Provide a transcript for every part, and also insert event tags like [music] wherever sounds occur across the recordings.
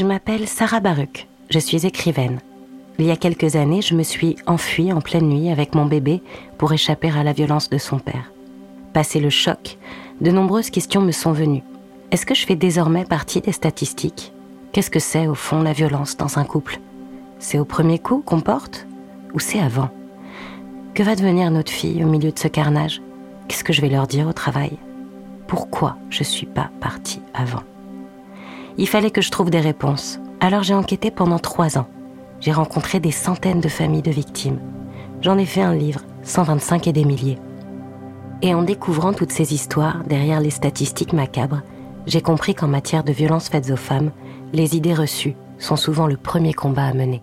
Je m'appelle Sarah Baruch, je suis écrivaine. Il y a quelques années, je me suis enfuie en pleine nuit avec mon bébé pour échapper à la violence de son père. Passé le choc, de nombreuses questions me sont venues. Est-ce que je fais désormais partie des statistiques? Qu'est-ce que c'est au fond la violence dans un couple? C'est au premier coup qu'on porte Ou c'est avant? Que va devenir notre fille au milieu de ce carnage? Qu'est-ce que je vais leur dire au travail? Pourquoi je suis pas partie avant? Il fallait que je trouve des réponses. Alors j'ai enquêté pendant trois ans. J'ai rencontré des centaines de familles de victimes. J'en ai fait un livre, 125 et des milliers. Et en découvrant toutes ces histoires derrière les statistiques macabres, j'ai compris qu'en matière de violences faites aux femmes, les idées reçues sont souvent le premier combat à mener.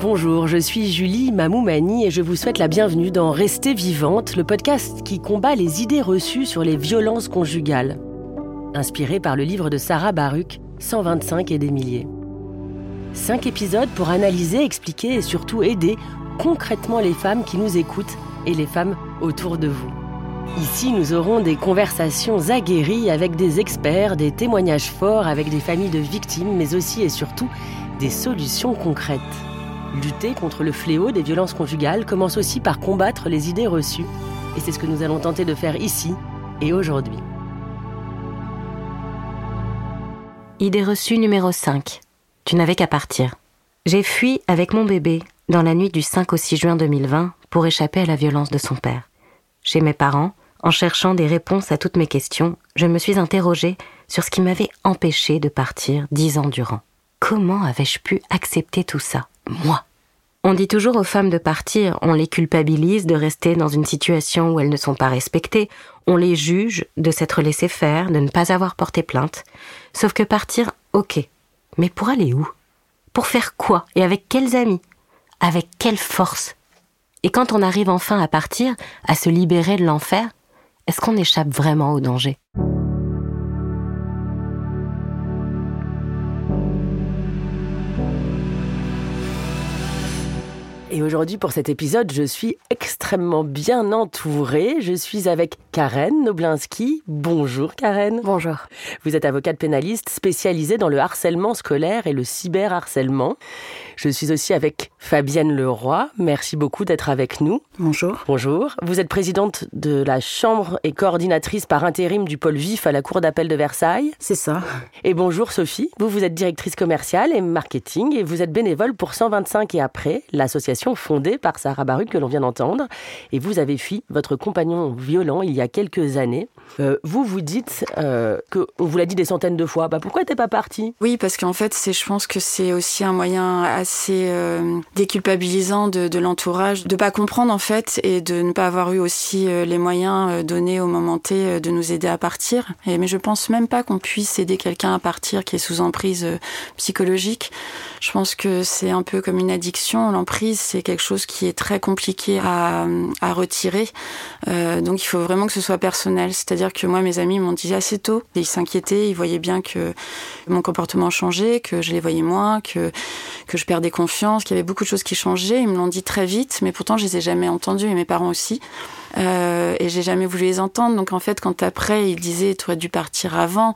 Bonjour, je suis Julie Mamoumani et je vous souhaite la bienvenue dans Rester vivante, le podcast qui combat les idées reçues sur les violences conjugales. Inspiré par le livre de Sarah Baruch, 125 et des milliers. Cinq épisodes pour analyser, expliquer et surtout aider concrètement les femmes qui nous écoutent et les femmes autour de vous. Ici, nous aurons des conversations aguerries avec des experts, des témoignages forts avec des familles de victimes, mais aussi et surtout des solutions concrètes. Lutter contre le fléau des violences conjugales commence aussi par combattre les idées reçues. Et c'est ce que nous allons tenter de faire ici et aujourd'hui. Idée reçue numéro 5. Tu n'avais qu'à partir. J'ai fui avec mon bébé dans la nuit du 5 au 6 juin 2020 pour échapper à la violence de son père. Chez mes parents, en cherchant des réponses à toutes mes questions, je me suis interrogée sur ce qui m'avait empêché de partir dix ans durant. Comment avais-je pu accepter tout ça, moi On dit toujours aux femmes de partir, on les culpabilise de rester dans une situation où elles ne sont pas respectées, on les juge de s'être laissé faire, de ne pas avoir porté plainte. Sauf que partir, ok. Mais pour aller où? Pour faire quoi? Et avec quels amis? Avec quelle force? Et quand on arrive enfin à partir, à se libérer de l'enfer, est-ce qu'on échappe vraiment au danger? Et aujourd'hui, pour cet épisode, je suis extrêmement bien entourée. Je suis avec Karen Noblinski. Bonjour Karen. Bonjour. Vous êtes avocate pénaliste spécialisée dans le harcèlement scolaire et le cyberharcèlement. Je suis aussi avec Fabienne Leroy. Merci beaucoup d'être avec nous. Bonjour. Bonjour. Vous êtes présidente de la Chambre et coordinatrice par intérim du pôle vif à la Cour d'appel de Versailles. C'est ça. Et bonjour Sophie. Vous, vous êtes directrice commerciale et marketing et vous êtes bénévole pour 125 et après, l'association fondée par Sarah Baruch que l'on vient d'entendre. Et vous avez fui votre compagnon violent il y a quelques années. Euh, vous vous dites euh, que on vous l'a dit des centaines de fois. Bah pourquoi t'es pas partie? Oui, parce qu'en fait, c'est, je pense que c'est aussi un moyen assez euh, déculpabilisant de, de l'entourage, de pas comprendre en fait et de ne pas avoir eu aussi euh, les moyens euh, donnés au moment T de nous aider à partir. Et, mais je pense même pas qu'on puisse aider quelqu'un à partir qui est sous emprise psychologique. Je pense que c'est un peu comme une addiction. L'emprise, c'est quelque chose qui est très compliqué à, à retirer. Donc il faut vraiment que ce soit personnel. C'est-à-dire que moi, mes amis m'ont dit assez tôt, ils s'inquiétaient, ils voyaient bien que mon comportement changeait, que je les voyais moins, que, que je perdais confiance, qu'il y avait beaucoup de choses qui changeaient. Ils me l'ont dit très vite, mais pourtant je les ai jamais entendus, et mes parents aussi. Euh, et j'ai jamais voulu les entendre. Donc en fait, quand après ils disaient, tu aurais dû partir avant,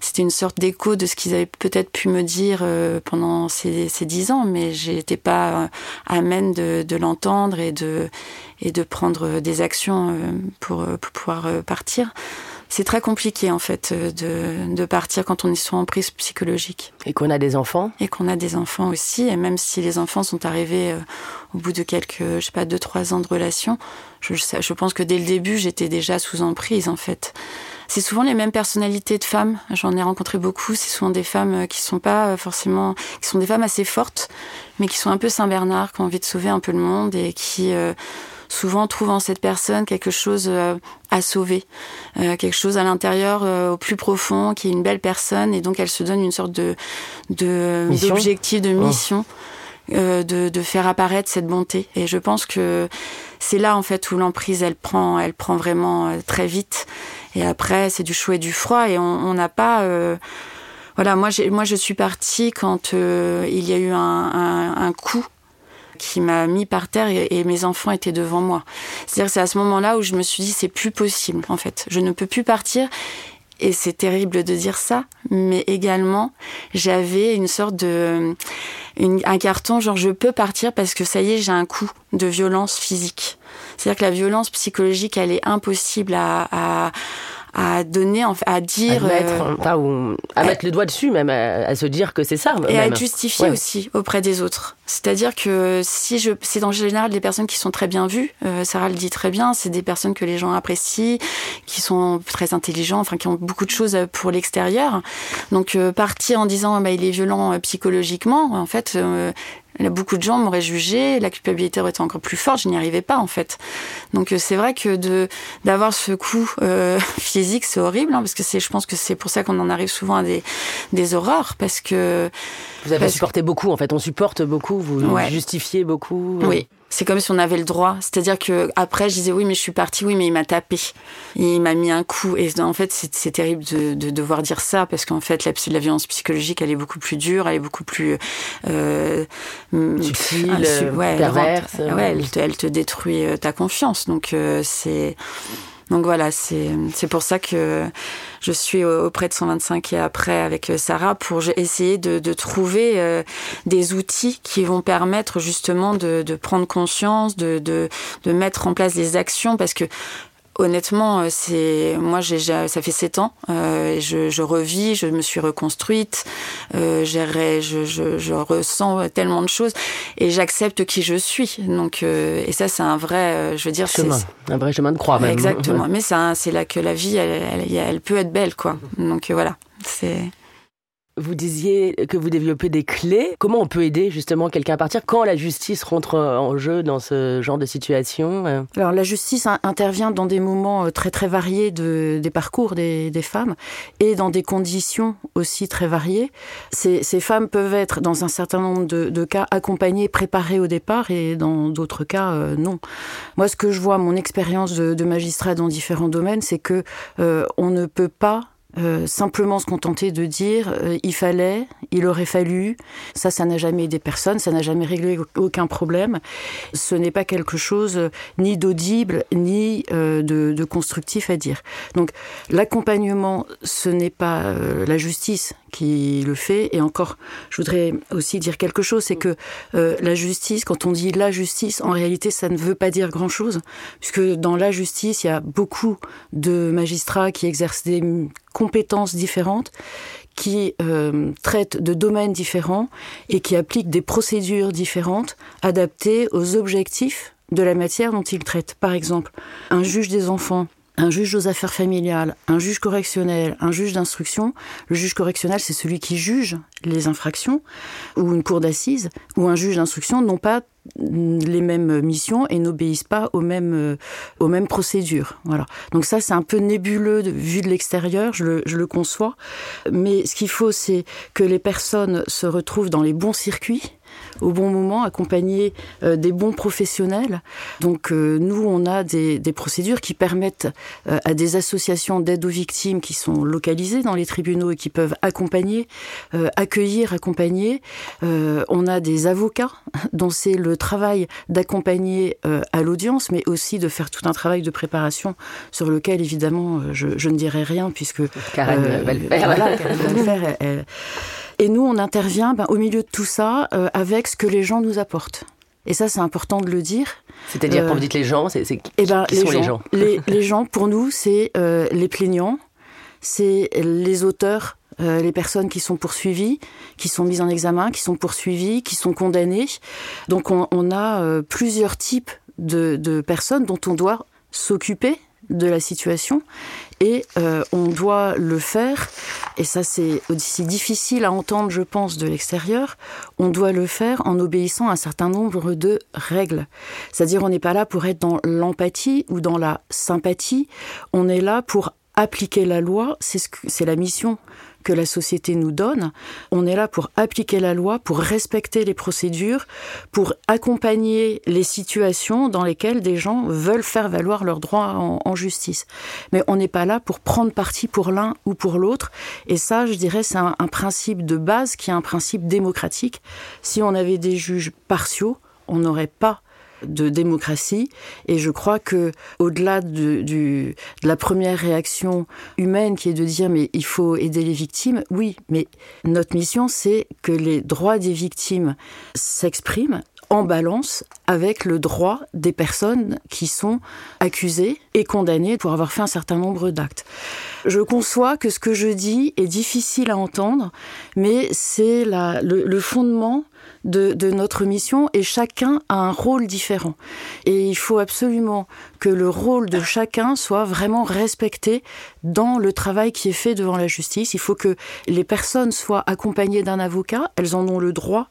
c'était une sorte d'écho de ce qu'ils avaient peut-être pu me dire euh, pendant ces, ces dix ans, mais j'étais pas euh, amène de, de l'entendre et de, et de prendre des actions euh, pour, pour pouvoir euh, partir. C'est très compliqué en fait euh, de, de partir quand on est sous emprise psychologique. Et qu'on a des enfants Et qu'on a des enfants aussi, et même si les enfants sont arrivés euh, au bout de quelques, je sais pas, deux, trois ans de relation, je, je pense que dès le début, j'étais déjà sous emprise en fait. C'est souvent les mêmes personnalités de femmes. J'en ai rencontré beaucoup. C'est souvent des femmes qui sont pas forcément, qui sont des femmes assez fortes, mais qui sont un peu Saint Bernard, qui ont envie de sauver un peu le monde et qui euh, souvent trouvent en cette personne quelque chose euh, à sauver, euh, quelque chose à l'intérieur, euh, au plus profond, qui est une belle personne, et donc elle se donne une sorte de de Mission? d'objectif, de mission. euh, de, de faire apparaître cette bonté et je pense que c'est là en fait où l'emprise elle prend elle prend vraiment euh, très vite et après c'est du chaud et du froid et on n'a pas euh, voilà moi moi je suis partie quand euh, il y a eu un, coup qui m'a mis par terre et, et mes enfants étaient devant moi. C'est-à-dire c'est à ce moment-là où je me suis dit c'est plus possible en fait. Je ne peux plus partir et c'est terrible de dire ça, mais également j'avais une sorte de un carton genre je peux partir parce que ça y est j'ai un coup de violence physique. C'est-à-dire que la violence psychologique elle est impossible à donner, à dire, à mettre, euh, à mettre le doigt dessus, même à, se dire que c'est ça. Et à être justifié aussi auprès des autres. C'est-à-dire que si je, c'est en général des personnes qui sont très bien vues. Euh, Sarah le dit très bien. C'est des personnes que les gens apprécient, qui sont très intelligents, enfin qui ont beaucoup de choses pour l'extérieur. Donc euh, partir en disant bah, il est violent psychologiquement, en fait, Beaucoup de gens m'auraient jugé, la culpabilité aurait été encore plus forte, je n'y arrivais pas en fait. Donc euh, c'est vrai que de d'avoir ce coup euh, [laughs] physique, c'est horrible, hein, parce que c'est, je pense que c'est pour ça qu'on en arrive souvent à des, des horreurs, parce que... Vous avez supporté beaucoup en fait, on supporte beaucoup, vous justifiez beaucoup. Oui, c'est comme si on avait le droit. C'est-à-dire que après, je disais oui, mais je suis partie, oui, mais il m'a tapé, il m'a mis un coup. Et en fait, c'est terrible de, de, devoir dire ça parce qu'en fait, la, la, violence psychologique, elle est beaucoup plus dure, elle est beaucoup plus euh, subtile, ouais, perverse. Ouais, elle te, elle te, détruit euh, ta confiance. Donc euh, c'est donc voilà, c'est pour ça que je suis auprès de 125 et après avec euh, Sarah pour essayer de, de trouver euh, des outils qui vont permettre justement de, prendre conscience, de, de, de mettre en place des actions parce que Honnêtement, euh, c'est moi, j'ai ça fait sept ans. Euh, je, je, revis, je me suis reconstruite. Euh, je, je, je, ressens tellement de choses et j'accepte qui je suis. Donc, euh, et ça, c'est un vrai, euh, je veux dire, chemin, un vrai chemin de croix. Même. Exactement. Mais c'est là que la vie, elle, elle, elle, peut être belle, quoi. Donc voilà, c'est. Vous disiez que vous développez des clés. Comment on peut aider justement quelqu'un à partir quand la justice rentre en jeu dans ce genre de situation euh? Alors la justice intervient dans des moments euh, très très variés de, des parcours des, femmes et dans des conditions aussi très variées. Ces, femmes peuvent être dans un certain nombre de, cas accompagnées, préparées au départ et dans d'autres cas euh, non. Moi ce que je vois, mon expérience de, de magistrat dans différents domaines, c'est que euh, on ne peut pas euh, simplement se contenter de dire euh, il fallait, il aurait fallu. Ça, ça n'a jamais aidé personne, ça n'a jamais réglé aucun problème. Ce n'est pas quelque chose euh, ni d'audible ni de, de, constructif à dire. Donc l'accompagnement, ce n'est pas la justice qui le fait. Et encore, je voudrais aussi dire quelque chose, c'est que la justice, quand on dit la justice, en réalité, ça ne veut pas dire grand-chose, puisque dans la justice, il y a beaucoup de magistrats qui exercent des compétences différentes, qui euh, traitent de domaines différents et qui appliquent des procédures différentes adaptées aux objectifs de la matière dont ils traitent. Par exemple, un juge des enfants un juge aux affaires familiales, un juge correctionnel, un juge d'instruction. Le juge correctionnel, c'est celui qui juge les infractions, ou une cour d'assises, ou un juge d'instruction n'ont pas les mêmes missions et n'obéissent pas aux mêmes, aux mêmes procédures. Voilà. Donc ça, c'est un peu nébuleux vu de l'extérieur, je le, je le conçois. Mais ce qu'il faut, c'est que les personnes se retrouvent dans les bons circuits, au bon moment, accompagner euh, des bons professionnels. Donc euh, nous, on a des, des procédures qui permettent euh, à des associations d'aide aux victimes qui sont localisées dans les tribunaux et qui peuvent accompagner, accueillir, accompagner. on a des avocats [laughs] dont c'est le travail d'accompagner à l'audience, mais aussi de faire tout un travail de préparation sur lequel, évidemment, je, je ne dirai rien puisque... Karen va le faire. Voilà, Karen va le faire. Elle, et nous, on intervient ben, au milieu de tout ça euh, avec ce que les gens nous apportent. Et ça, c'est important de le dire. C'est-à-dire, quand vous dites les gens, c'est qui, eh ben, qui les sont gens, les gens [laughs] les, les, gens, pour nous, c'est euh, les plaignants, c'est les auteurs, euh, les personnes qui sont poursuivies, qui sont mises en examen, qui sont poursuivies, qui sont condamnées. Donc, on, on a euh, plusieurs types de, de personnes dont on doit s'occuper de la situation et euh, on doit le faire, et ça c'est aussi difficile à entendre je pense de l'extérieur, on doit le faire en obéissant à un certain nombre de règles. C'est-à-dire on n'est pas là pour être dans l'empathie ou dans la sympathie, on est là pour appliquer la loi, c'est ce la mission que la société nous donne. On est là pour appliquer la loi, pour respecter les procédures, pour accompagner les situations dans lesquelles des gens veulent faire valoir leurs droits en, justice. Mais on n'est pas là pour prendre parti pour l'un ou pour l'autre. Et ça, je dirais, c'est un, principe de base qui est un principe démocratique. Si on avait des juges partiaux, on n'aurait pas de démocratie. Et je crois que au-delà de, de la première réaction humaine qui est de dire mais il faut aider les victimes, oui, mais notre mission c'est que les droits des victimes s'expriment en balance avec le droit des personnes qui sont accusées et condamnées pour avoir fait un certain nombre d'actes. Je conçois que ce que je dis est difficile à entendre, mais c'est le, le fondement de, notre mission et chacun a un rôle différent. Et il faut absolument que le rôle de chacun soit vraiment respecté dans le travail qui est fait devant la justice. Il faut que les personnes soient accompagnées d'un avocat, elles en ont le droit,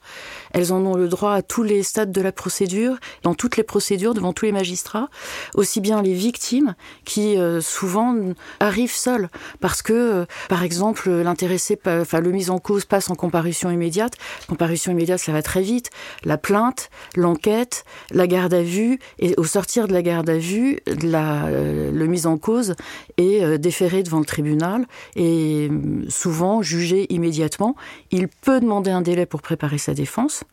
elles en ont le droit à tous les stades de la procédure, dans toutes les procédures, devant tous les magistrats, aussi bien les victimes qui euh, souvent arrivent seules parce que, euh, par exemple, l'intéressé, enfin le mis en cause passe en comparution immédiate. Comparution immédiate, ça va très vite. La plainte, l'enquête, la garde à vue et au sortir de la garde à vue, la, euh, le mise en cause est déféré devant le tribunal et souvent jugé immédiatement. Il peut demander un délai pour préparer sa défense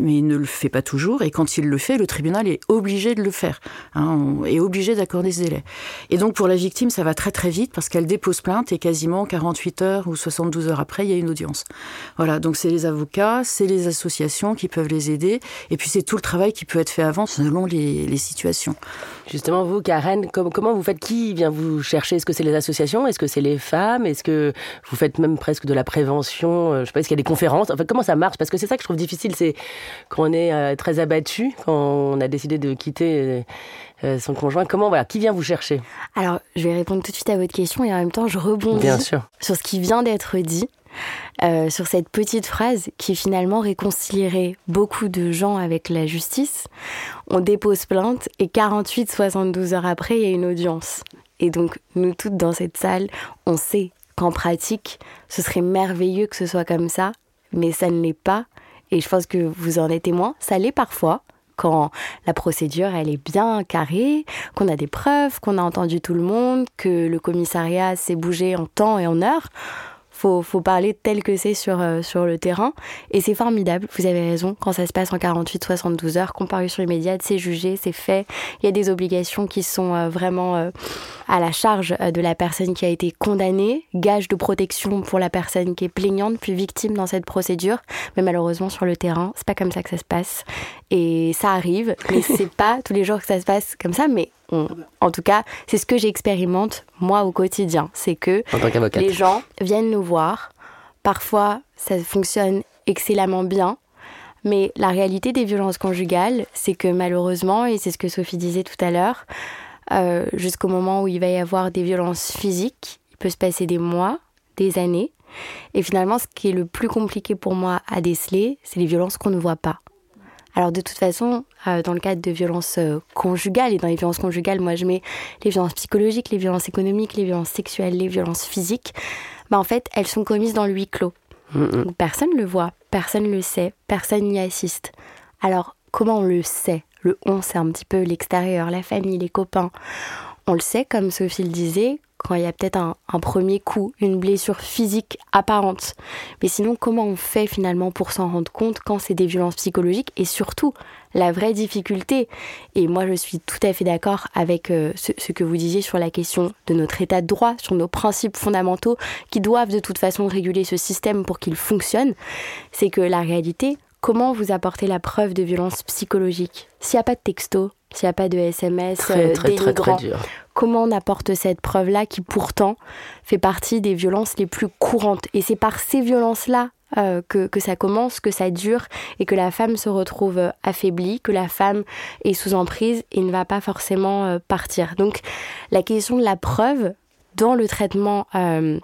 mais il ne le fait pas toujours, et quand il le fait, le tribunal est obligé de le faire, hein, est obligé d'accorder ce délai. Et donc pour la victime, ça va très très vite, parce qu'elle dépose plainte, et quasiment 48 heures ou 72 heures après, il y a une audience. Voilà, donc c'est les avocats, c'est les associations qui peuvent les aider, et puis c'est tout le travail qui peut être fait avant, selon les, les situations. Justement, vous, Karen, comment vous faites? Qui vient vous chercher? Est-ce que c'est les associations? Est-ce que c'est les femmes? Est-ce que vous faites même presque de la prévention? Euh, Je sais pas, est-ce qu'il y a des conférences? Enfin, comment ça marche? Parce que c'est ça que je trouve difficile, c'est quand on est euh, très abattu, quand on a décidé de quitter euh, son conjoint. Comment, voilà, qui vient vous chercher? Alors, je vais répondre tout de suite à votre question et en même temps, je rebondis Bien sûr. sur ce qui vient d'être dit. Euh, sur cette petite phrase qui finalement réconcilierait beaucoup de gens avec la justice. On dépose plainte et 48-72 heures après, il y a une audience. Et donc, nous toutes dans cette salle, on sait qu'en pratique, ce serait merveilleux que ce soit comme ça, mais ça ne l'est pas. Et je pense que vous en êtes témoin, ça l'est parfois quand la procédure elle est bien carrée, qu'on a des preuves, qu'on a entendu tout le monde, que le commissariat s'est bougé en temps et en heure faut, faut parler tel que c'est sur, euh, sur le terrain. Et c'est formidable, vous avez raison, quand ça se passe en 48-72 heures, comparution immédiate, c'est jugé, c'est fait. Il y a des obligations qui sont euh, vraiment euh, à la charge de la personne qui a été condamnée, gage de protection pour la personne qui est plaignante puis victime dans cette procédure. Mais malheureusement, sur le terrain, c'est pas comme ça que ça se passe. Et ça arrive, mais [laughs] c'est pas tous les jours que ça se passe comme ça, mais en tout cas, c'est ce que j'expérimente moi au quotidien. C'est que les gens viennent nous voir. Parfois, ça fonctionne excellemment bien. Mais la réalité des violences conjugales, c'est que malheureusement, et c'est ce que Sophie disait tout à l'heure, euh, jusqu'au moment où il va y avoir des violences physiques, il peut se passer des mois, des années. Et finalement, ce qui est le plus compliqué pour moi à déceler, c'est les violences qu'on ne voit pas. Alors de toute façon, euh, dans le cadre de violences euh, conjugales, et dans les violences conjugales, moi je mets les violences psychologiques, les violences économiques, les violences sexuelles, les violences physiques, bah en fait, elles sont commises dans le huis clos. Personne ne le voit, personne ne le sait, personne n'y assiste. Alors comment on le sait? Le on, c'est un petit peu l'extérieur, la famille, les copains. On le sait, comme Sophie le disait, quand il y a peut-être un, premier coup, une blessure physique apparente. Mais sinon, comment on fait finalement pour s'en rendre compte quand c'est des violences psychologiques et surtout la vraie difficulté? Et moi, je suis tout à fait d'accord avec euh, ce, ce, que vous disiez sur la question de notre état de droit, sur nos principes fondamentaux qui doivent de toute façon réguler ce système pour qu'il fonctionne. C'est que la réalité, comment vous apportez la preuve de violence psychologique S'il n'y a pas de texto, s'il n'y a pas de SMS très, très, très, très, dur. Comment on apporte cette preuve-là qui pourtant fait partie des violences les plus courantes? Et c'est par ces violences-là euh, que, que, ça commence, que ça dure et que la femme se retrouve affaiblie, que la femme est sous emprise et ne va pas forcément euh, partir. Donc la question de la preuve dans le traitement euh,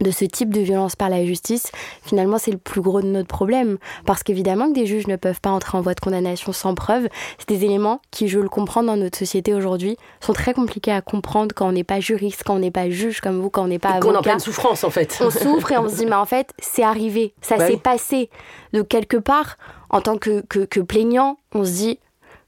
de ce type de violence par la justice, finalement, c'est le plus gros de notre problème. Parce qu'évidemment que des juges ne peuvent pas entrer en voie de condamnation sans preuve. C'est des éléments qui, je le comprends dans notre société aujourd'hui, sont très compliqués à comprendre quand on n'est pas juriste, quand on n'est pas juge comme vous, quand on n'est pas avocat. Qu'on en pleine souffrance, en fait. On souffre et on se dit, mais en fait, c'est arrivé, ça s'est passé. De quelque part, en tant que, que, que plaignant, on se dit,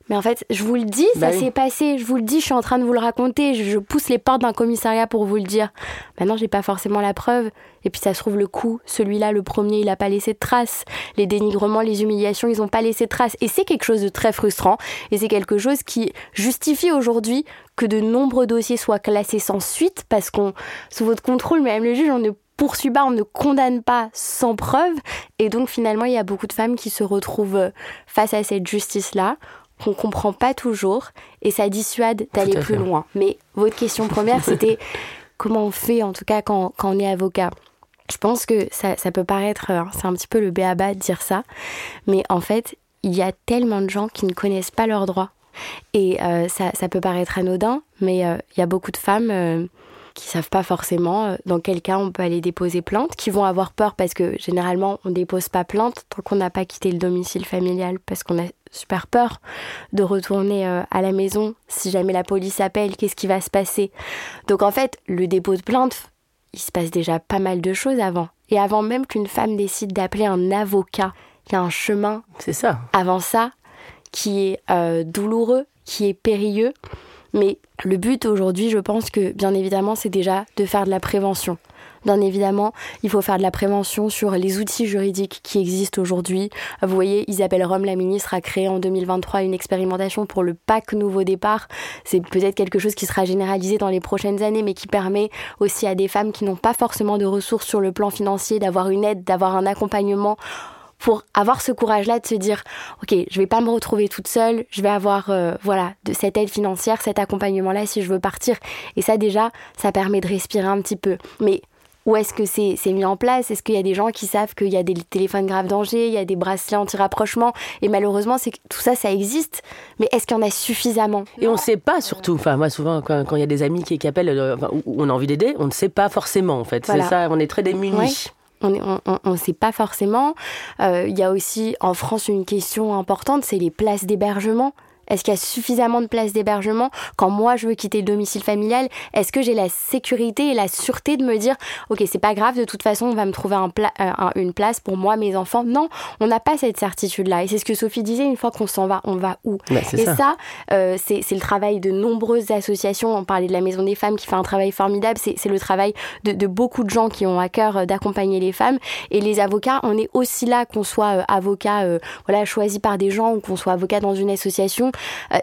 Mais en fait, je vous le dis, ça bah s'est passé. Je vous le dis, je suis en train de vous le raconter. Je, pousse les portes d'un commissariat pour vous le dire. Maintenant, j'ai pas forcément la preuve. Et puis, ça se trouve le coup. Celui-là, le premier, il a pas laissé de traces. Les dénigrements, les humiliations, ils ont pas laissé de traces. Et c'est quelque chose de très frustrant. Et c'est quelque chose qui justifie aujourd'hui que de nombreux dossiers soient classés sans suite parce qu'on, sous votre contrôle, même le juge, on ne poursuit pas, on ne condamne pas sans preuve. Et donc, finalement, il y a beaucoup de femmes qui se retrouvent face à cette justice-là qu'on comprend pas toujours et ça dissuade d'aller plus loin. Mais votre question première, [laughs] c'était comment on fait, en tout cas, quand, quand on est avocat? Je pense que ça, ça peut paraître, hein, c'est un petit peu le béaba de dire ça, mais en fait, il y a tellement de gens qui ne connaissent pas leurs droits. Et euh, ça, ça, peut paraître anodin, mais euh, il y a beaucoup de femmes euh, qui savent pas forcément euh, dans quel cas on peut aller déposer plainte, qui vont avoir peur parce que généralement on dépose pas plainte tant qu'on n'a pas quitté le domicile familial parce qu'on a super peur de retourner euh, à la maison si jamais la police appelle, qu'est-ce qui va se passer? Donc en fait, le dépôt de plainte, il se passe déjà pas mal de choses avant. Et avant même qu'une femme décide d'appeler un avocat, il y a un chemin. C'est ça. Avant ça, qui est euh, douloureux, qui est périlleux. Mais le but aujourd'hui, je pense que bien évidemment, c'est déjà de faire de la prévention. Bien évidemment, il faut faire de la prévention sur les outils juridiques qui existent aujourd'hui. Vous voyez, Isabelle Rome, la ministre, a créé en 2023 une expérimentation pour le PAC Nouveau Départ. C'est peut-être quelque chose qui sera généralisé dans les prochaines années, mais qui permet aussi à des femmes qui n'ont pas forcément de ressources sur le plan financier d'avoir une aide, d'avoir un accompagnement pour avoir ce courage-là de se dire, ok, je vais pas me retrouver toute seule, je vais avoir euh, voilà de cette aide financière, cet accompagnement-là si je veux partir. Et ça déjà, ça permet de respirer un petit peu. Mais où est-ce que c'est mis en place? Est-ce qu'il y a des gens qui savent qu'il y a des téléphones grave danger, il y a des bracelets anti-rapprochement? Et malheureusement, c'est tout ça, ça existe. Mais est-ce qu'il y en a suffisamment? Et on ne sait pas surtout. Enfin, moi, souvent, quand, il y a des amis qui, appellent, euh, où on a envie d'aider, on ne sait pas forcément, en fait. C'est ça, on est très démunis on ne sait pas forcément. Euh, il y a aussi en France une question importante, c'est les places d'hébergement. Est-ce qu'il y a suffisamment de places d'hébergement quand moi je veux quitter le domicile familial? Est-ce que j'ai la sécurité et la sûreté de me dire ok c'est pas grave de toute façon on va me trouver un euh, une place pour moi mes enfants Non, on n'a pas cette certitude là et c'est ce que Sophie disait une fois qu'on s'en va on va où? Bah, Et ça, euh, c'est le travail de nombreuses associations. On parlait de la Maison des Femmes qui fait un travail formidable. C'est le travail de, de, beaucoup de gens qui ont à cœur euh, d'accompagner les femmes et les avocats. On est aussi là qu'on soit avocat voilà choisi par des gens ou qu'on soit avocat dans une association euh,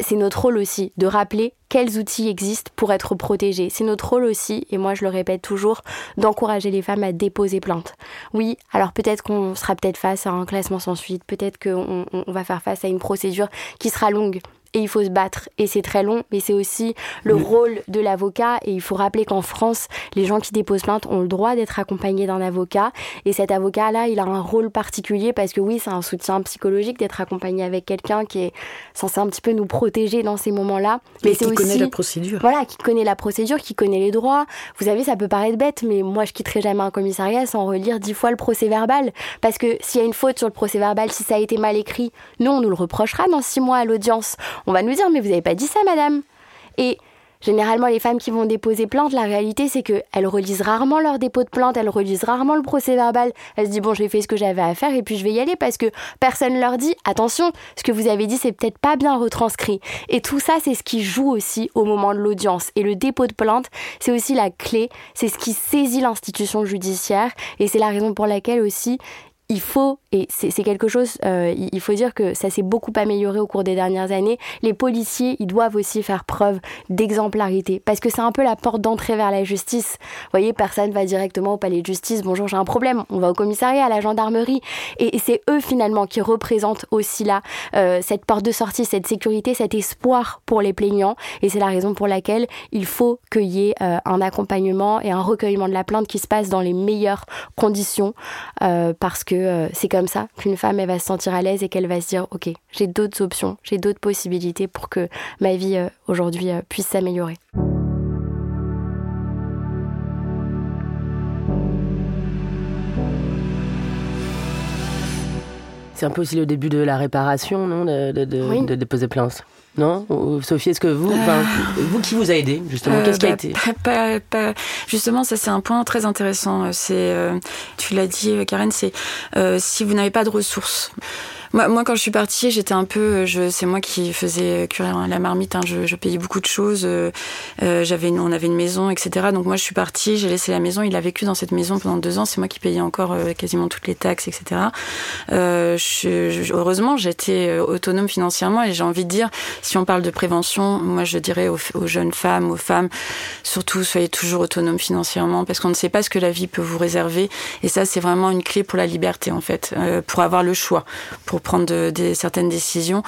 c'est notre rôle aussi de rappeler quels outils existent pour être protégés. C'est notre rôle aussi, et moi je le répète toujours, d'encourager les femmes à déposer plainte. Oui, alors peut-être qu'on sera peut-être face à un classement sans suite, peut-être qu'on va faire face à une procédure qui sera longue et il faut se battre. Et c'est très long, mais c'est aussi le rôle de l'avocat. Et il faut rappeler qu'en France, les gens qui déposent plainte ont le droit d'être accompagnés d'un avocat. Et cet avocat-là, il a un rôle particulier parce que oui, c'est un soutien psychologique d'être accompagné avec quelqu'un qui est censé un petit peu nous protéger dans ces moments-là. Mais c'est qui connaît la procédure. Voilà, qui connaît la procédure, qui connaît les droits. Vous savez, ça peut paraître bête, mais moi, je quitterai jamais un commissariat sans relire dix fois le procès verbal. Parce que s'il y a une faute sur le procès verbal, si ça a été mal écrit, nous, on nous le reprochera dans six mois à l'audience on va nous dire mais vous n'avez pas dit ça madame. Et généralement les femmes qui vont déposer plainte, la réalité c'est qu'elles relisent rarement leur dépôt de plainte, elles relisent rarement le procès verbal. Elles se disent bon j'ai fait ce que j'avais à faire et puis je vais y aller parce que personne leur dit attention, ce que vous avez dit c'est peut-être pas bien retranscrit. Et tout ça c'est ce qui joue aussi au moment de l'audience. Et le dépôt de plainte c'est aussi la clé, c'est ce qui saisit l'institution judiciaire et c'est la raison pour laquelle aussi il faut, et c'est quelque chose, euh, il faut dire que ça s'est beaucoup amélioré au cours des dernières années, les policiers, ils doivent aussi faire preuve d'exemplarité, parce que c'est un peu la porte d'entrée vers la justice. Vous voyez, personne va directement au palais de justice, bonjour, j'ai un problème, on va au commissariat, à la gendarmerie, et, c'est eux finalement qui représentent aussi là euh, cette porte de sortie, cette sécurité, cet espoir pour les plaignants, et c'est la raison pour laquelle il faut qu'il y ait euh, un accompagnement et un recueillement de la plainte qui se passe dans les meilleures conditions, parce que c'est comme ça qu'une femme elle va se sentir à l'aise et qu'elle va se dire ok j'ai d'autres options, j'ai d'autres possibilités pour que ma vie euh, aujourd'hui euh, puisse s'améliorer. C'est un peu aussi le début de la réparation, non de, déposer plainte. Non Sophie, est-ce que vous, vous qui vous a aidé, justement, qu'est-ce qui a bah, été Justement, ça c'est un point très intéressant. C'est, tu l'as dit, Karen, c'est si vous n'avez pas de ressources Moi, quand je suis partie, j'étais un peu. Je, c'est moi qui faisais cuire la marmite. Hein. Je, je, payais beaucoup de choses. Euh, j'avais, on avait une maison, etc. Donc moi, je suis partie. J'ai laissé la maison. Il a vécu dans cette maison pendant deux ans. C'est moi qui payais encore euh, quasiment toutes les taxes, etc. Euh, je, heureusement, j'étais euh, autonome financièrement. Et j'ai envie de dire, si on parle de prévention, moi, je dirais aux, aux jeunes femmes, aux femmes, surtout, soyez toujours autonomes financièrement, parce qu'on ne sait pas ce que la vie peut vous réserver. Et ça, c'est vraiment une clé pour la liberté, en fait, euh, pour avoir le choix, pour prendre certaines décisions.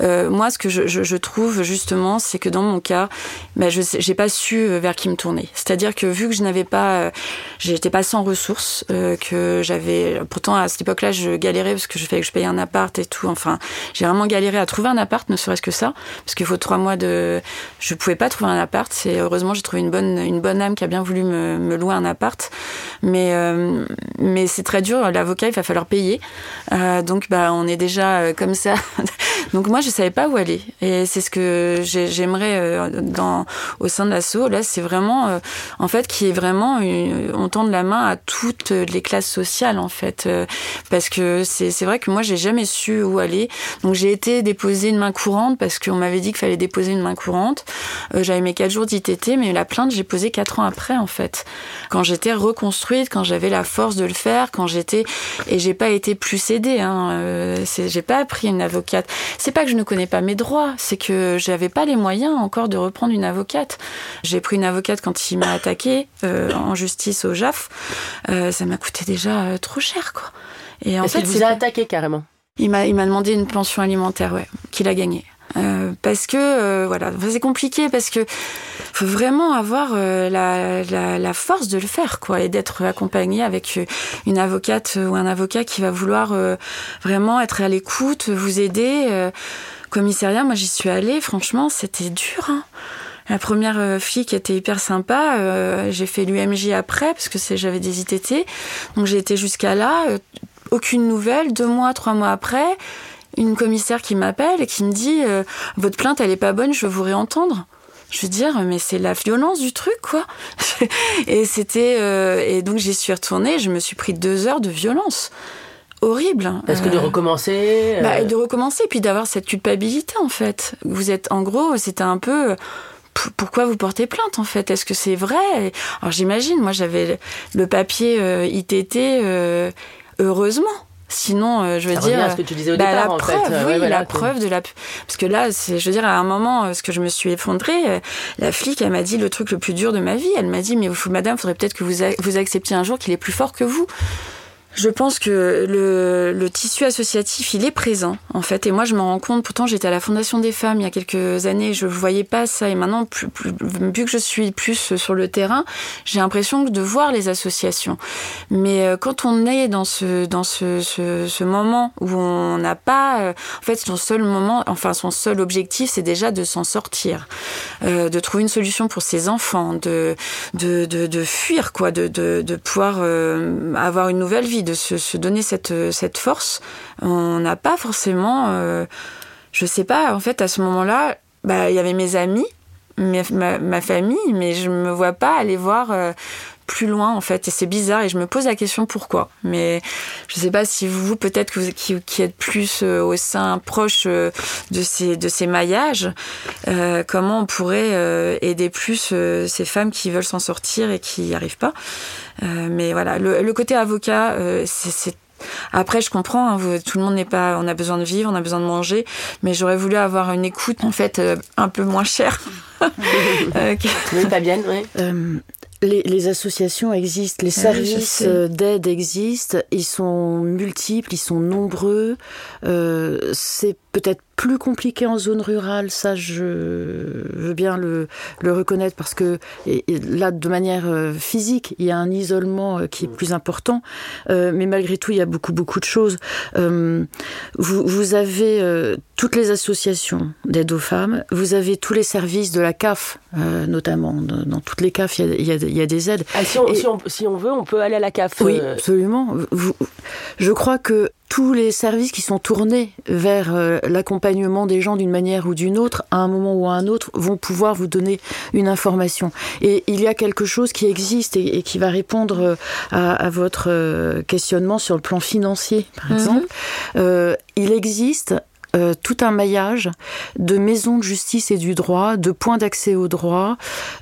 Euh, moi, ce que je, trouve justement, c'est que dans mon cas, ben, je j'ai pas su euh, vers qui me tourner. C'est-à-dire que vu que je n'avais pas, euh, j'étais pas sans ressources, que j'avais, pourtant à cette époque-là, je galérais parce que je fallait que je paye un appart et tout. Enfin, j'ai vraiment galéré à trouver un appart, ne serait-ce que ça, parce qu'il faut trois mois de, je pouvais pas trouver un appart. C'est heureusement j'ai trouvé une bonne, une bonne âme qui a bien voulu me, louer un appart, mais mais c'est très dur. L'avocat, il va falloir payer, donc bah on est déjà comme ça. [laughs] donc moi, je savais pas où aller, et c'est ce que j'aimerais dans au sein de l'assaut. Là, c'est vraiment, en fait, qui est vraiment, une, on tend la main à toutes les classes sociales, en fait, parce que c'est vrai que moi, j'ai jamais su où aller. Donc j'ai été déposer une main courante parce qu'on m'avait dit qu'il fallait déposer une main courante. Euh, J'avais mes quatre jours d'ITT, mais la plainte, j'ai posé quatre ans après, en fait. Quand j'étais reconstruite, quand j'avais la force de le faire, quand j'étais et j'ai pas été plus aidée. Hein. J'ai pas appris une avocate. C'est pas que je ne connais pas mes droits, c'est que j'avais pas les moyens encore de reprendre une avocate. J'ai pris une avocate quand il m'a attaqué euh, en justice au JAF. Euh, ça m'a coûté déjà euh, trop cher, quoi. Et en fait, il vous a attaqué carrément. Il m'a il m'a demandé une pension alimentaire, ouais, qu'il a gagné. Euh, parce que euh, voilà, c'est compliqué parce que faut vraiment avoir euh, la, la, la, force de le faire quoi et d'être accompagné avec euh, une avocate ou un avocat qui va vouloir euh, vraiment être à l'écoute, vous aider. commissariat, moi j'y suis allée, franchement c'était dur. Hein. La première flic était hyper sympa. Euh, j'ai fait l'UMJ après parce que j'avais des ITT. Donc j'ai été jusqu'à là. Euh, aucune nouvelle. Deux mois, trois mois après, une commissaire qui m'appelle et qui me dit euh, Votre plainte, elle est pas bonne, je veux vous réentendre. Je veux dire, mais c'est la violence du truc, quoi. [laughs] et c'était. Euh, et donc j'y suis retournée, je me suis pris deux heures de violence horrible. Parce que de recommencer. Euh... Bah, de recommencer, puis d'avoir cette culpabilité, en fait. Vous êtes, en gros, c'était un peu pourquoi vous portez plainte en fait? Est-ce que c'est vrai? Alors j'imagine, moi j'avais le papier euh, ITT, euh, heureusement. Sinon, euh, je veux Ça dire, à ce que tu disais au bah, départ, la en preuve, fait. oui, Ouais, voilà, la que- preuve de la, parce que là, c'est, je veux dire, à un moment, euh, ce que je me suis effondrée, euh, la flic, elle m'a dit le truc le plus dur de ma vie. Elle m'a dit, mais vous, madame, faudrait peut-être que vous, a- vous acceptiez un jour qu'il est plus fort que vous. Je pense que le, tissu associatif, il est présent, en fait. Et moi, je m'en rends compte. Pourtant, j'étais à la Fondation des femmes il y a quelques années. Je ne voyais pas ça. Et maintenant, plus, vu que je suis plus sur le terrain, j'ai l'impression de voir les associations. Mais euh, quand on est dans ce, moment où on n'a pas... euh, en fait, son seul moment, enfin, son seul objectif, c'est déjà de s'en sortir. Euh, de trouver une solution pour ses enfants, de, fuir, quoi, de, pouvoir avoir une nouvelle vie, de se, donner cette, cette force. On n'a pas forcément, euh, je sais pas, en fait, à ce moment-là, bah, il y avait mes amis, ma, famille, mais je me vois pas aller voir euh, plus loin, en fait. Et c'est bizarre, et je me pose la question pourquoi. Mais je sais pas si vous, peut-être vous qui, êtes plus euh, au sein proche euh, de ces, de ces maillages, comment on pourrait aider plus ces femmes qui veulent s'en sortir et qui n'y arrivent pas. Euh, mais voilà, le, le côté avocat, euh, c'est- après, je comprends, hein, vous- tout le monde n'est pas. On a besoin de vivre, on a besoin de manger, mais j'aurais voulu avoir une écoute en fait euh, un peu moins chère. [laughs] Euh, que- Oui, Fabienne, oui. Euh, les, les associations existent, les oui, services d'aide existent, ils sont multiples, ils sont nombreux. Euh, c'est peut-être plus compliqué en zone rurale, ça je veux bien le, le reconnaître parce que et- et là de manière euh, physique il y a un isolement euh, qui est plus important, Euh, mais malgré tout il y a beaucoup beaucoup de choses. Euh, vous, vous avez euh, toutes les associations d'aide aux femmes, vous avez tous les services de la CAF notamment, dans, dans toutes les CAF il y a, il y a- il y a des aides. Ah, si, on, Et- si, on, si on veut, on peut aller à la CAF. Oui, absolument. Vous- je crois que tous les services qui sont tournés vers euh, l'accompagnement des gens d'une manière ou d'une autre, à un moment ou à un autre, vont pouvoir vous donner une information. Et il y a quelque chose qui existe et, qui va répondre euh, à, votre euh, questionnement sur le plan financier, par mhm. exemple. il existe euh, tout un maillage de maisons de justice et du droit, de points d'accès au droit,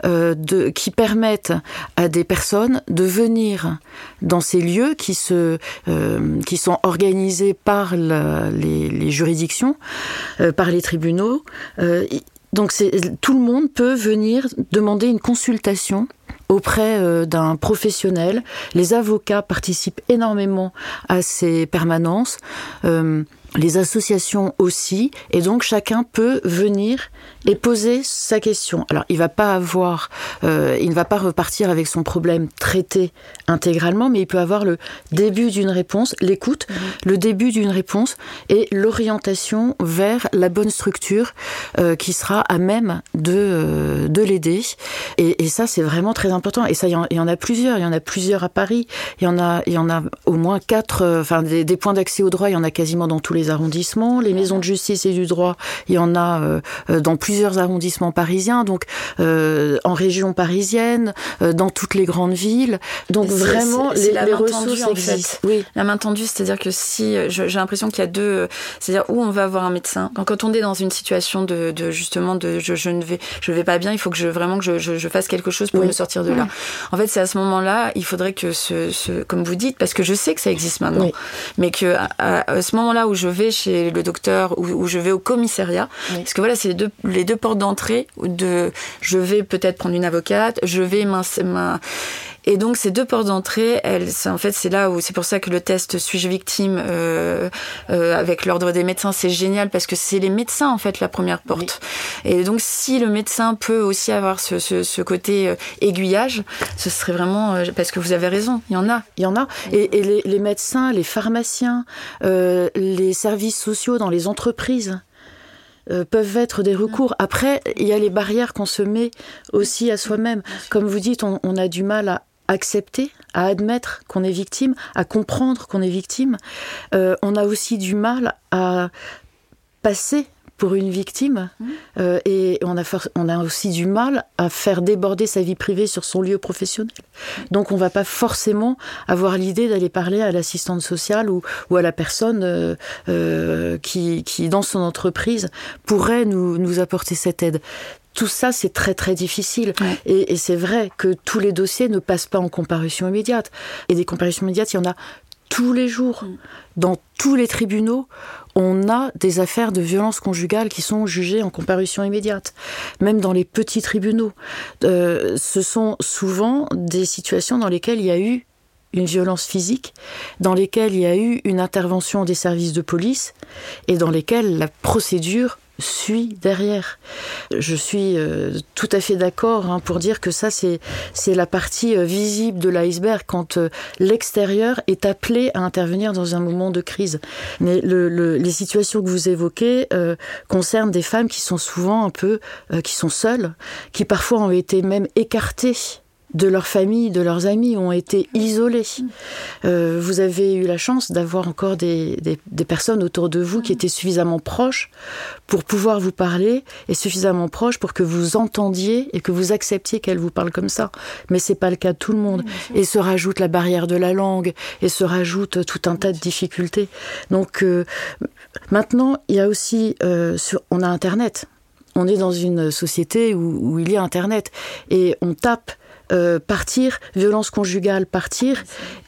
euh, qui permettent à des personnes de venir dans ces lieux qui, euh, sont organisés par les, juridictions, par les tribunaux. Donc tout le monde peut venir demander une consultation auprès d'un professionnel. Les avocats participent énormément à ces permanences les associations aussi, et donc chacun peut venir et poser sa question. Alors, il va pas avoir, euh, il ne va pas repartir avec son problème traité intégralement, mais il peut avoir le début d'une réponse, l'écoute, mhm. le début d'une réponse et l'orientation vers la bonne structure euh, qui sera à même de euh, de l'aider. Et, et, ça, c'est vraiment très important. Et ça, il y, en, a plusieurs. Il y en a plusieurs à Paris. Il y en a, il y en a au moins quatre. Enfin, des, des points d'accès au droit. Il y en a quasiment dans tous les arrondissements. Les maisons de justice et du droit, il y en a euh, dans plusieurs arrondissements parisiens. Donc, euh, en région parisienne, dans toutes les grandes villes. Donc vraiment, les, les ressources existent. Oui. La main tendue, c'est-à-dire que si j'ai l'impression qu'il y a deux, c'est-à-dire où on va voir un médecin. Quand, quand on est dans une situation de, de justement de je, je, ne vais je vais pas bien, il faut que je vraiment que je, je, je fasse quelque chose pour me sortir de là. En fait, c'est à ce moment-là, il faudrait que ce, ce, comme vous dites, parce que je sais que ça existe maintenant, mais que à, ce moment-là où je vais chez le docteur ou je vais au commissariat, parce que voilà, c'est les deux les deux portes d'entrée de je vais peut-être prendre une avocate, je vais ma et donc ces deux portes d'entrée, elles, en fait, c'est là où c'est pour ça que le test suis-je victime euh, euh, avec l'ordre des médecins, c'est génial parce que c'est les médecins en fait la première porte. Et donc si le médecin peut aussi avoir ce, ce, ce côté euh, aiguillage, ce serait vraiment parce que vous avez raison, il y en a, il y en a. Et, et les, les, médecins, les pharmaciens, euh, les services sociaux dans les entreprises peuvent être des recours. Après, il y a les barrières qu'on se met aussi à soi-même. Comme vous dites, on, on, a du mal à accepter, à admettre qu'on est victime, à comprendre qu'on est victime. Euh, on a aussi du mal à passer pour une victime mmh. euh, et on a, on a aussi du mal à faire déborder sa vie privée sur son lieu professionnel. Donc on va pas forcément avoir l'idée d'aller parler à l'assistante sociale ou, ou, à la personne euh, euh, qui, qui, dans son entreprise, pourrait nous, nous apporter cette aide tout ça, c'est très très difficile. Et, et c'est vrai que tous les dossiers ne passent pas en comparution immédiate. Et des comparutions immédiates, il y en a tous les jours. Mm. Dans tous les tribunaux, on a des affaires de violence conjugale qui sont jugées en comparution immédiate. Même dans les petits tribunaux. Euh, ce sont souvent des situations dans lesquelles il y a eu une violence physique, dans lesquelles il y a eu une intervention des services de police et dans lesquelles la procédure suit derrière. Je suis euh, tout à fait d'accord hein, pour dire que ça, c'est, la partie euh, visible de l'iceberg quand euh, l'extérieur est appelé à intervenir dans un moment de crise. Mais le, le, les situations que vous évoquez concernent des femmes qui sont souvent un peu, qui sont seules, qui parfois ont été même écartées de leur famille, de leurs amis ont été isolés. Euh, vous avez eu la chance d'avoir encore des, des, des, personnes autour de vous qui étaient suffisamment proches pour pouvoir vous parler et suffisamment proches pour que vous entendiez et que vous acceptiez qu'elles vous parlent comme ça. Mais c'est pas le cas de tout le monde. Et se rajoute la barrière de la langue et se rajoute tout un tas de difficultés. Donc euh, maintenant, il y a aussi, euh, sur, on a Internet. On est dans une société où, où il y a Internet et on tape euh, partir, violence conjugale partir,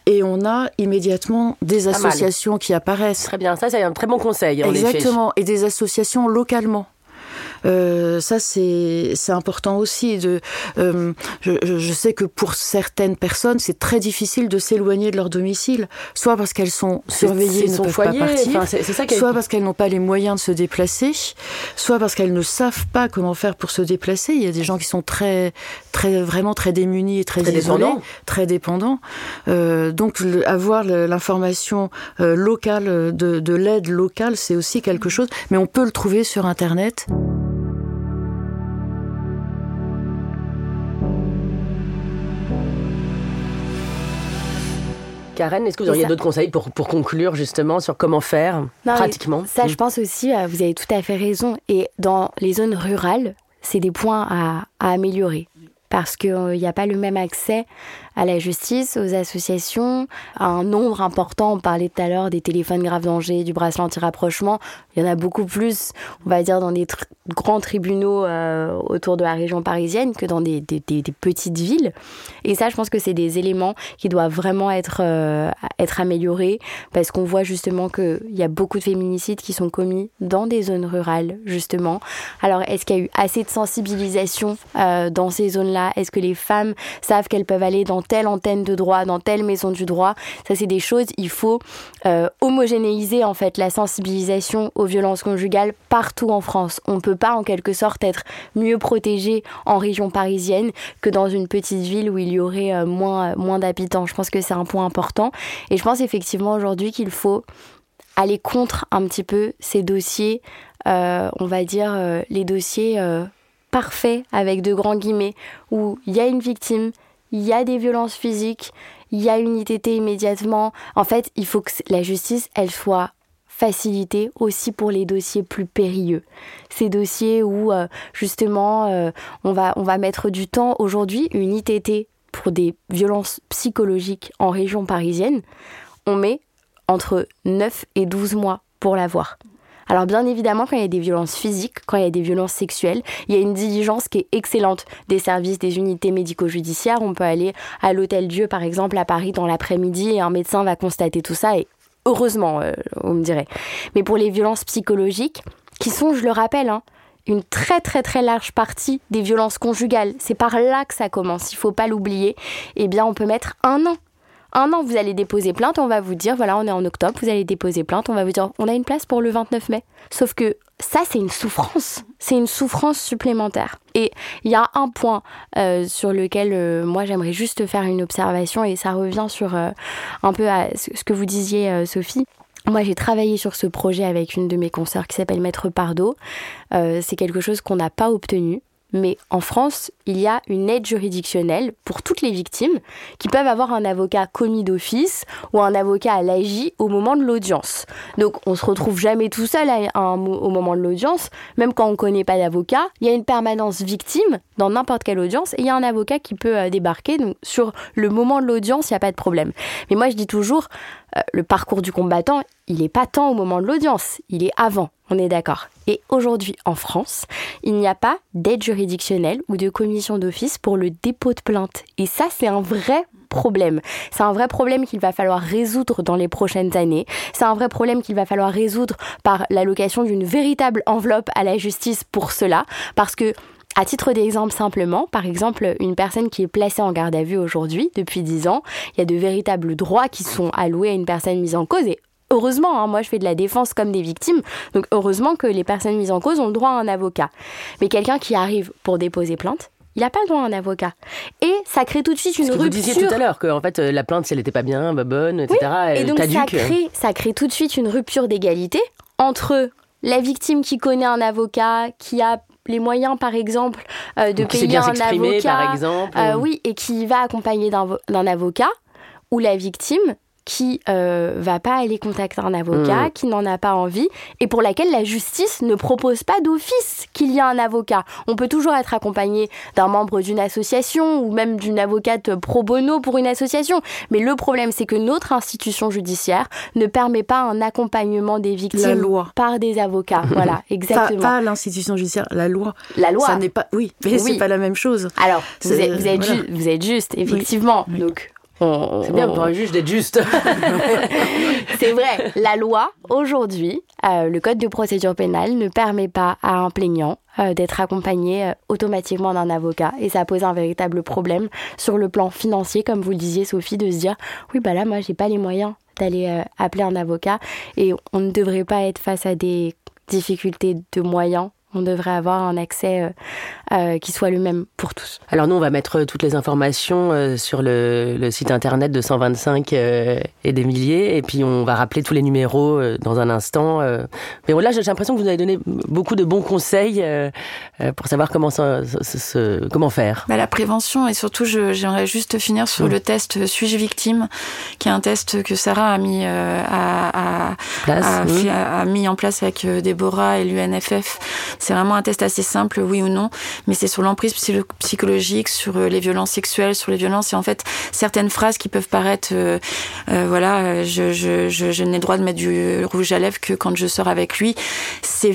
et on a immédiatement des associations qui apparaissent. Très bien, ça c'est un très bon conseil. Exactement, et des associations localement. Euh, ça, c'est important aussi. De, euh, je, je, sais que pour certaines personnes, c'est très difficile de s'éloigner de leur domicile, soit parce qu'elles sont surveillées, ne peuvent foyer, pas partir, ça soit parce qu'elles n'ont pas les moyens de se déplacer, soit parce qu'elles ne savent pas comment faire pour se déplacer. Il y a des gens qui sont très, très vraiment très démunis et très, très isolés, dépendants. très dépendants. Euh, donc, le, avoir l'information euh, locale de, de l'aide locale, c'est aussi quelque chose, mais on peut le trouver sur Internet. Karen, est-ce que vous auriez d'autres conseils pour, pour conclure justement sur comment faire pratiquement Ça, je mm. pense aussi, euh, vous avez tout à fait raison. Et dans les zones rurales, c'est des points à, à améliorer parce qu'il n'y a pas le même accès à la justice, aux associations, à un nombre important. On parlait tout à l'heure des téléphones grave danger, du bracelet anti-rapprochement. Il y en a beaucoup plus, on va dire, dans des grands tribunaux euh, autour de la région parisienne que dans des, petites villes. Et ça, je pense que c'est des éléments qui doivent vraiment être, euh, améliorés parce qu'on voit justement qu'il y a beaucoup de féminicides qui sont commis dans des zones rurales, justement. Alors, est-ce qu'il y a eu assez de sensibilisation euh, dans ces zones-là? Est-ce que les femmes savent qu'elles peuvent aller dans telle antenne de droit, dans telle maison du droit Ça, c'est des choses, il faut homogénéiser en fait la sensibilisation aux violences conjugales partout en France. On peut pas en quelque sorte être mieux protégé en région parisienne que dans une petite ville où il y aurait euh, moins, moins d'habitants. Je pense que c'est un point important. Et je pense effectivement aujourd'hui qu'il faut aller contre un petit peu ces dossiers, euh, on va dire euh, les dossiers parfaits avec de grands guillemets, où il y a une victime, il y a des violences physiques, il y a une ITT immédiatement. En fait, il faut que la justice, elle soit facilité aussi pour les dossiers plus périlleux. Ces dossiers où euh, justement euh, on, va, on va mettre du temps. Aujourd'hui, une ITT pour des violences psychologiques en région parisienne, on met entre 9 et 12 mois pour l'avoir. Alors bien évidemment, quand il y a des violences physiques, quand il y a des violences sexuelles, il y a une diligence qui est excellente des services, des unités médico-judiciaires. On peut aller à l'Hôtel Dieu, par exemple, à Paris dans l'après-midi et un médecin va constater tout ça et Heureusement, euh, on me dirait. Mais pour les violences psychologiques, qui sont, je le rappelle, hein, une très très très large partie des violences conjugales, c'est par là que ça commence, il faut pas l'oublier, eh bien on peut mettre un an un an, vous allez déposer plainte, on va vous dire, voilà, on est en octobre, vous allez déposer plainte, on va vous dire, on a une place pour le 29 mai. Sauf que ça, c'est une souffrance. C'est une souffrance supplémentaire. Et il y a un point euh, sur lequel euh, moi j'aimerais juste faire une observation et ça revient sur euh, un peu à ce que vous disiez, Sophie. Moi, j'ai travaillé sur ce projet avec une de mes consoeurs qui s'appelle Maître Pardo. c'est quelque chose qu'on n'a pas obtenu mais en France, il y a une aide juridictionnelle pour toutes les victimes qui peuvent avoir un avocat commis d'office ou un avocat à l'AJ au moment de l'audience. Donc on se retrouve jamais tout seul au moment de l'audience, même quand on ne connaît pas d'avocat, il y a une permanence victime dans n'importe quelle audience et il y a un avocat qui peut euh, débarquer. Donc sur le moment de l'audience, il n'y a pas de problème. Mais moi je dis toujours, euh, le parcours du combattant, il n'est pas tant au moment de l'audience, il est avant, on est d'accord. Et aujourd'hui, en France, il n'y a pas d'aide juridictionnelle ou de commission d'office pour le dépôt de plainte. Et ça, c'est un vrai problème. C'est un vrai problème qu'il va falloir résoudre dans les prochaines années. C'est un vrai problème qu'il va falloir résoudre par l'allocation d'une véritable enveloppe à la justice pour cela. Parce que à titre d'exemple simplement, par exemple, une personne qui est placée en garde à vue aujourd'hui, depuis 10 ans, il y a de véritables droits qui sont alloués à une personne mise en cause heureusement, hein, moi je fais de la défense comme des victimes, donc heureusement que les personnes mises en cause ont le droit à un avocat. Mais quelqu'un qui arrive pour déposer plainte, il n'a pas le droit à un avocat. Et ça crée tout de suite une rupture. Vous disiez tout à l'heure que en fait euh, la plainte si elle n'était pas bien, pas bonne, etc. et donc ça crée, ça crée tout de suite une rupture d'égalité entre la victime qui connaît un avocat, qui a les moyens, par exemple, euh, de payer un avocat, par exemple. Euh, oui, et qui va accompagner d'un avocat, ou la victime qui euh, va pas aller contacter un avocat, mm. qui n'en a pas envie, et pour laquelle la justice ne propose pas d'office qu'il y a un avocat. On peut toujours être accompagné d'un membre d'une association ou même d'une avocate pro bono pour une association, mais le problème c'est que notre institution judiciaire ne permet pas un accompagnement des victimes par des avocats. [laughs] voilà, exactement. Pas, l'institution judiciaire, la loi. La loi. Ça n'est pas, oui, mais c'est pas la même chose. Alors, vous êtes, vous êtes, vous êtes juste, effectivement. Donc, c'est bien pour un juge d'être juste. [laughs] c'est vrai. La loi, aujourd'hui, euh, le code de procédure pénale ne permet pas à un plaignant euh, d'être accompagné euh, automatiquement d'un avocat. Et ça pose un véritable problème sur le plan financier, comme vous le disiez, Sophie, de se dire oui, bah là, moi, j'ai pas les moyens d'aller appeler un avocat. Et on ne devrait pas être face à des difficultés de moyens On devrait avoir un accès euh, euh, qui soit le même pour tous. Alors nous, on va mettre toutes les informations sur le, site internet de 125 et des milliers, et puis on va rappeler tous les numéros dans un instant. Mais là, j'ai l'impression que vous avez donné beaucoup de bons conseils pour savoir comment, comment faire. Bah, la prévention, et surtout, j'aimerais juste finir sur le test Suis-je victime, qui est un test que Sarah a mis, à, a, mis en place avec Déborah et l'UNFF c'est vraiment un test assez simple, oui ou non, mais c'est sur l'emprise psychologique, sur euh, les violences sexuelles, sur les violences et en fait certaines phrases qui peuvent paraître, euh, euh, voilà, je, je, je, je n'ai droit de mettre du rouge à lèvres que quand je sors avec lui. C'est,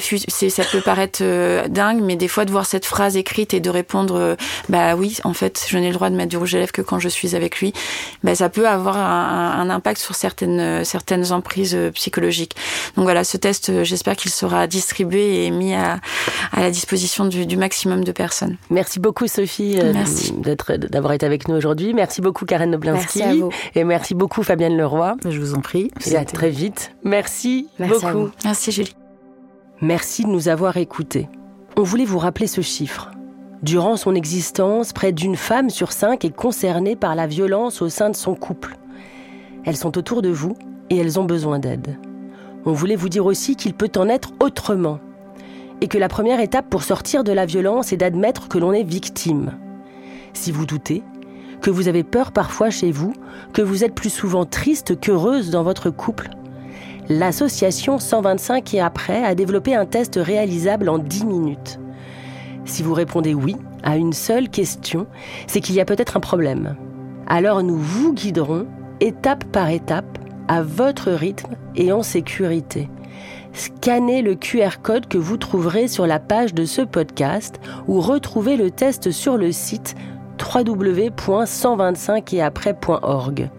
ça peut paraître dingue, mais des fois de voir cette phrase écrite et de répondre, bah oui, en fait, je n'ai le droit de mettre du rouge à lèvres que quand je suis avec lui, bah ça peut avoir un, un impact sur certaines certaines emprises psychologiques. Donc voilà, ce test, j'espère qu'il sera distribué et mis à, à la disposition du, maximum de personnes. Merci beaucoup Sophie euh, d'être, d'avoir été avec nous aujourd'hui. Merci beaucoup Karen Noblinski. Merci à vous. Et merci beaucoup Fabienne Leroy. Je vous en prie. Et à très vite. Merci, beaucoup. Merci Julie. Merci de nous avoir écoutés. On voulait vous rappeler ce chiffre. Durant son existence, près d'une femme sur cinq est concernée par la violence au sein de son couple. Elles sont autour de vous et elles ont besoin d'aide. On voulait vous dire aussi qu'il peut en être autrement et que la première étape pour sortir de la violence est d'admettre que l'on est victime. Si vous doutez, que vous avez peur parfois chez vous, que vous êtes plus souvent triste qu'heureuse dans votre couple, l'association 125 et après a développé un test réalisable en 10 minutes. Si vous répondez oui à une seule question, c'est qu'il y a peut-être un problème. Alors nous vous guiderons étape par étape, à votre rythme et en sécurité scannez le QR code que vous trouverez sur la page de ce podcast ou retrouvez le test sur le site www.125etaprès.org.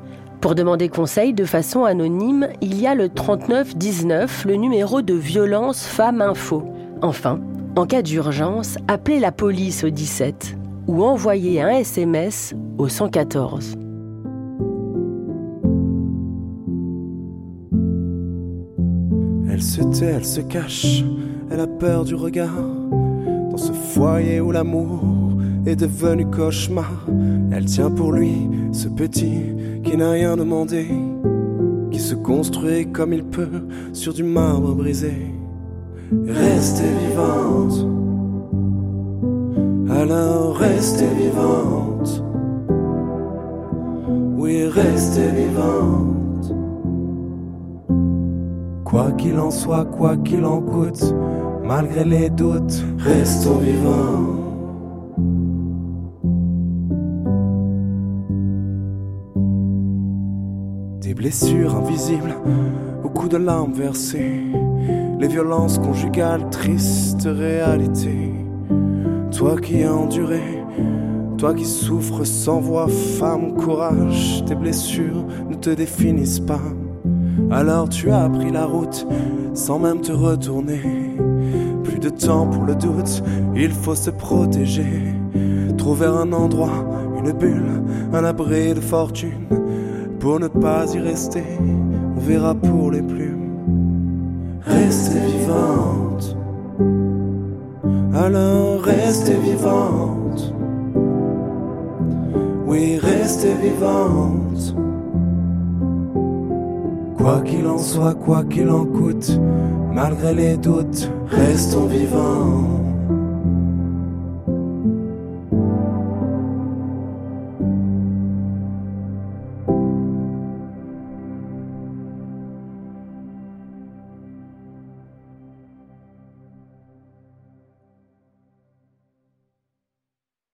Pour demander conseil de façon anonyme, il y a le 3919, le numéro de violence Femmes Info. Enfin, en cas d'urgence, appelez la police au 17 ou envoyez un SMS au 114. Elle se tait, elle se cache, elle a peur du regard. Dans ce foyer où l'amour est devenu cauchemar, elle tient pour lui ce petit qui n'a rien demandé, qui se construit comme il peut sur du marbre brisé. Restez vivante, alors restez vivante. Oui, restez vivante. Quoi qu'il en soit, quoi qu'il en coûte, malgré les doutes, restons vivants. Des blessures invisibles, beaucoup de larmes versées, les violences conjugales, triste réalité. Toi qui as enduré, toi qui souffres sans voix, femme, courage, tes blessures ne te définissent pas. Alors tu as pris la route sans même te retourner. Plus de temps pour le doute, il faut se protéger. Trouver un endroit, une bulle, un abri de fortune. Pour ne pas y rester, on verra pour les plumes. Restez vivante. Alors restez vivante. Oui, restez vivante. Quoi qu'il en soit, quoi qu'il en coûte, malgré les doutes, restons vivants.